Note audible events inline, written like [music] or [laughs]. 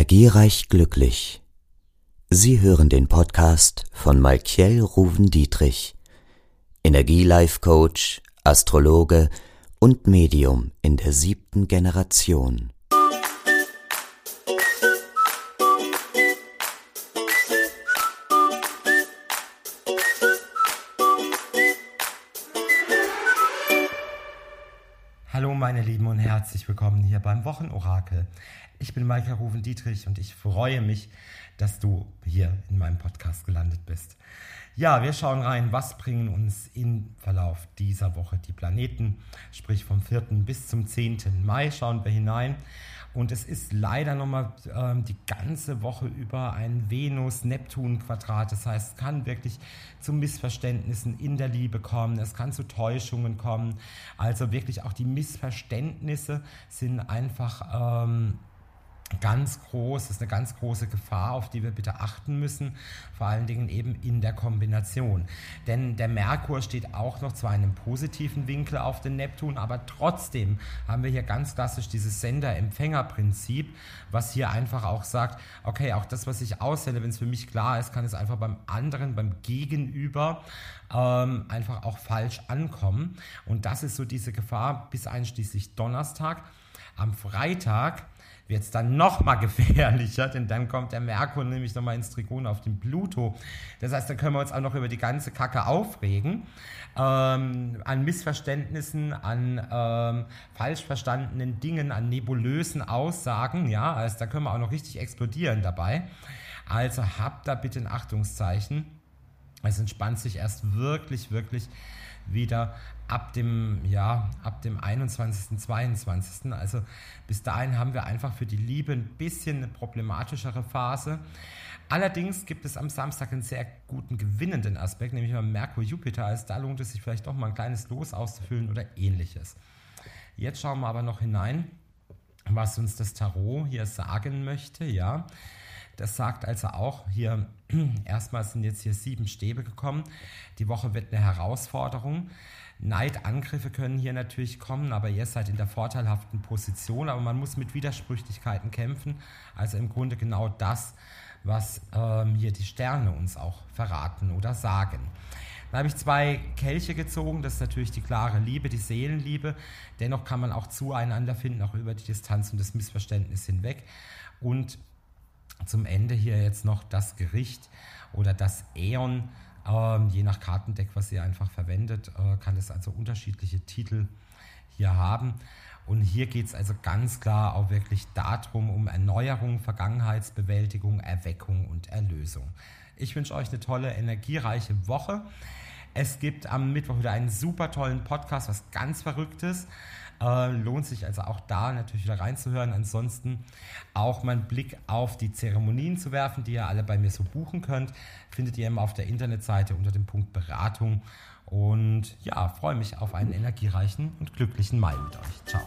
Energiereich glücklich. Sie hören den Podcast von Malkiel Ruven Dietrich, Energielife Coach, Astrologe und Medium in der siebten Generation. Meine Lieben und herzlich willkommen hier beim Wochenorakel. Ich bin Maike Ruven Dietrich und ich freue mich, dass du hier in meinem Podcast gelandet bist. Ja, wir schauen rein, was bringen uns im Verlauf dieser Woche die Planeten, sprich vom 4. bis zum 10. Mai schauen wir hinein. Und es ist leider nochmal ähm, die ganze Woche über ein Venus-Neptun-Quadrat. Das heißt, es kann wirklich zu Missverständnissen in der Liebe kommen, es kann zu Täuschungen kommen. Also wirklich auch die Missverständnisse sind einfach ähm, ganz groß, das ist eine ganz große Gefahr, auf die wir bitte achten müssen, vor allen Dingen eben in der Kombination. Denn der Merkur steht auch noch zwar in einem positiven Winkel auf den Neptun, aber trotzdem haben wir hier ganz klassisch dieses Sender-Empfänger-Prinzip, was hier einfach auch sagt, okay, auch das, was ich aussende, wenn es für mich klar ist, kann es einfach beim anderen, beim Gegenüber ähm, einfach auch falsch ankommen. Und das ist so diese Gefahr bis einschließlich Donnerstag. Am Freitag wird es dann nochmal [laughs] gefährlicher, denn dann kommt der Merkur nämlich nochmal ins Trigon auf den Pluto. Das heißt, da können wir uns auch noch über die ganze Kacke aufregen. Ähm, an Missverständnissen, an ähm, falsch verstandenen Dingen, an nebulösen Aussagen. Ja, also da können wir auch noch richtig explodieren dabei. Also habt da bitte ein Achtungszeichen. Es entspannt sich erst wirklich, wirklich wieder ab dem, ja, ab dem 21., 22. Also bis dahin haben wir einfach für die Liebe ein bisschen eine problematischere Phase. Allerdings gibt es am Samstag einen sehr guten gewinnenden Aspekt, nämlich mal Merkur-Jupiter. Also da lohnt es sich vielleicht doch mal ein kleines Los auszufüllen oder ähnliches. Jetzt schauen wir aber noch hinein, was uns das Tarot hier sagen möchte. Ja, das sagt also auch hier, [clears throat] erstmal sind jetzt hier sieben Stäbe gekommen. Die Woche wird eine Herausforderung. Neidangriffe können hier natürlich kommen, aber ihr seid in der vorteilhaften Position, aber man muss mit Widersprüchlichkeiten kämpfen. Also im Grunde genau das, was ähm, hier die Sterne uns auch verraten oder sagen. Da habe ich zwei Kelche gezogen, das ist natürlich die klare Liebe, die Seelenliebe. Dennoch kann man auch zueinander finden, auch über die Distanz und das Missverständnis hinweg. Und zum Ende hier jetzt noch das Gericht oder das Äon ähm, je nach Kartendeck, was ihr einfach verwendet, äh, kann es also unterschiedliche Titel hier haben. Und hier geht es also ganz klar auch wirklich darum, um Erneuerung, Vergangenheitsbewältigung, Erweckung und Erlösung. Ich wünsche euch eine tolle, energiereiche Woche. Es gibt am Mittwoch wieder einen super tollen Podcast, was ganz Verrücktes. Äh, lohnt sich also auch da natürlich wieder reinzuhören. Ansonsten auch mal einen Blick auf die Zeremonien zu werfen, die ihr alle bei mir so buchen könnt. Findet ihr immer auf der Internetseite unter dem Punkt Beratung. Und ja, freue mich auf einen energiereichen und glücklichen Mai mit euch. Ciao.